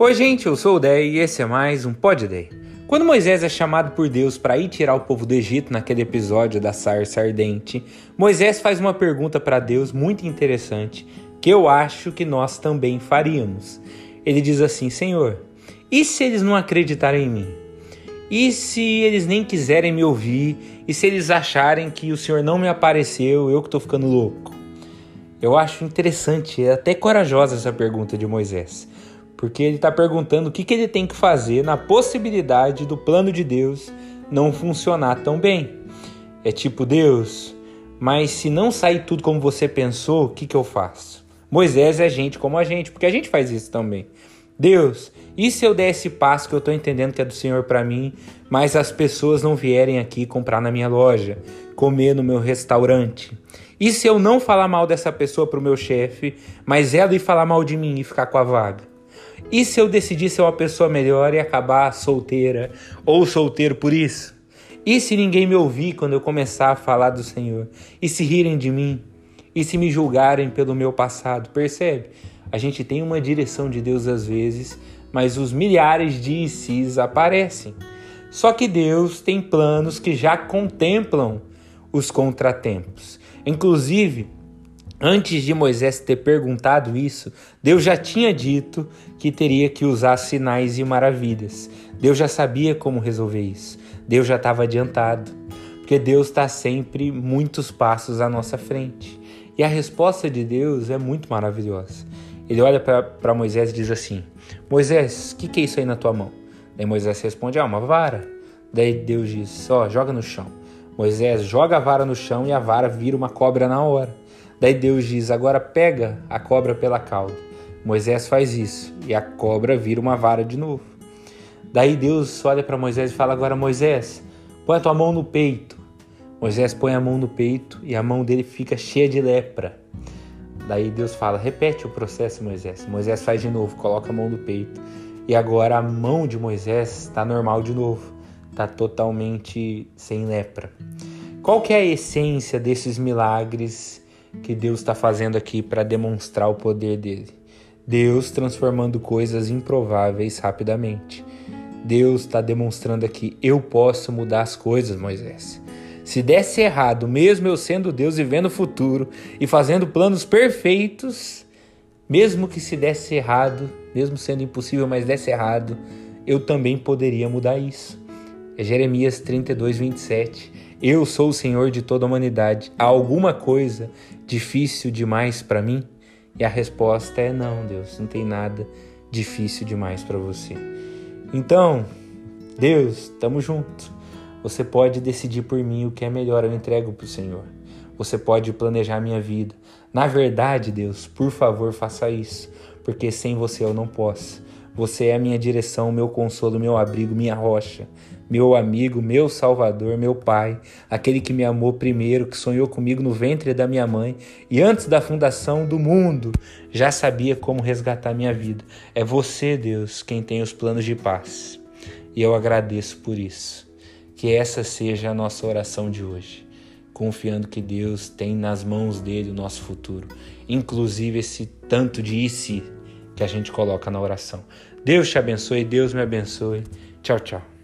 Oi, gente, eu sou o Dei e esse é mais um Pod Day. Quando Moisés é chamado por Deus para ir tirar o povo do Egito naquele episódio da sarça ardente, Moisés faz uma pergunta para Deus muito interessante que eu acho que nós também faríamos. Ele diz assim: Senhor, e se eles não acreditarem em mim? E se eles nem quiserem me ouvir? E se eles acharem que o Senhor não me apareceu, eu que estou ficando louco? Eu acho interessante, é até corajosa essa pergunta de Moisés porque ele está perguntando o que, que ele tem que fazer na possibilidade do plano de Deus não funcionar tão bem. É tipo, Deus, mas se não sair tudo como você pensou, o que, que eu faço? Moisés é gente como a gente, porque a gente faz isso também. Deus, e se eu der esse passo que eu estou entendendo que é do Senhor para mim, mas as pessoas não vierem aqui comprar na minha loja, comer no meu restaurante? E se eu não falar mal dessa pessoa para o meu chefe, mas ela ir falar mal de mim e ficar com a vaga? E se eu decidir ser uma pessoa melhor e acabar solteira ou solteiro por isso? E se ninguém me ouvir quando eu começar a falar do Senhor? E se rirem de mim? E se me julgarem pelo meu passado? Percebe? A gente tem uma direção de Deus às vezes, mas os milhares de ICs aparecem. Só que Deus tem planos que já contemplam os contratempos. Inclusive, Antes de Moisés ter perguntado isso, Deus já tinha dito que teria que usar sinais e maravilhas. Deus já sabia como resolver isso. Deus já estava adiantado. Porque Deus está sempre muitos passos à nossa frente. E a resposta de Deus é muito maravilhosa. Ele olha para Moisés e diz assim: Moisés, o que, que é isso aí na tua mão? Daí Moisés responde: Ah, uma vara. Daí Deus diz: Ó, oh, joga no chão. Moisés joga a vara no chão e a vara vira uma cobra na hora. Daí Deus diz: Agora pega a cobra pela cauda. Moisés faz isso e a cobra vira uma vara de novo. Daí Deus olha para Moisés e fala: Agora, Moisés, põe a tua mão no peito. Moisés põe a mão no peito e a mão dele fica cheia de lepra. Daí Deus fala: Repete o processo, Moisés. Moisés faz de novo, coloca a mão no peito. E agora a mão de Moisés está normal de novo, está totalmente sem lepra. Qual que é a essência desses milagres que Deus está fazendo aqui para demonstrar o poder dele. Deus transformando coisas improváveis rapidamente. Deus está demonstrando aqui: eu posso mudar as coisas, Moisés. Se desse errado, mesmo eu sendo Deus e vendo o futuro e fazendo planos perfeitos, mesmo que se desse errado, mesmo sendo impossível, mas desse errado, eu também poderia mudar isso. É Jeremias 32, 27. Eu sou o Senhor de toda a humanidade. Há alguma coisa difícil demais para mim? E a resposta é não, Deus, não tem nada difícil demais para você. Então, Deus, estamos juntos. Você pode decidir por mim o que é melhor, eu entrego para o Senhor. Você pode planejar a minha vida. Na verdade, Deus, por favor, faça isso, porque sem você eu não posso. Você é a minha direção, meu consolo, meu abrigo, minha rocha meu amigo, meu Salvador, meu Pai, aquele que me amou primeiro, que sonhou comigo no ventre da minha mãe e antes da fundação do mundo já sabia como resgatar minha vida. É você, Deus, quem tem os planos de paz. E eu agradeço por isso. Que essa seja a nossa oração de hoje, confiando que Deus tem nas mãos dele o nosso futuro, inclusive esse tanto de e se que a gente coloca na oração. Deus te abençoe, Deus me abençoe. Tchau, tchau.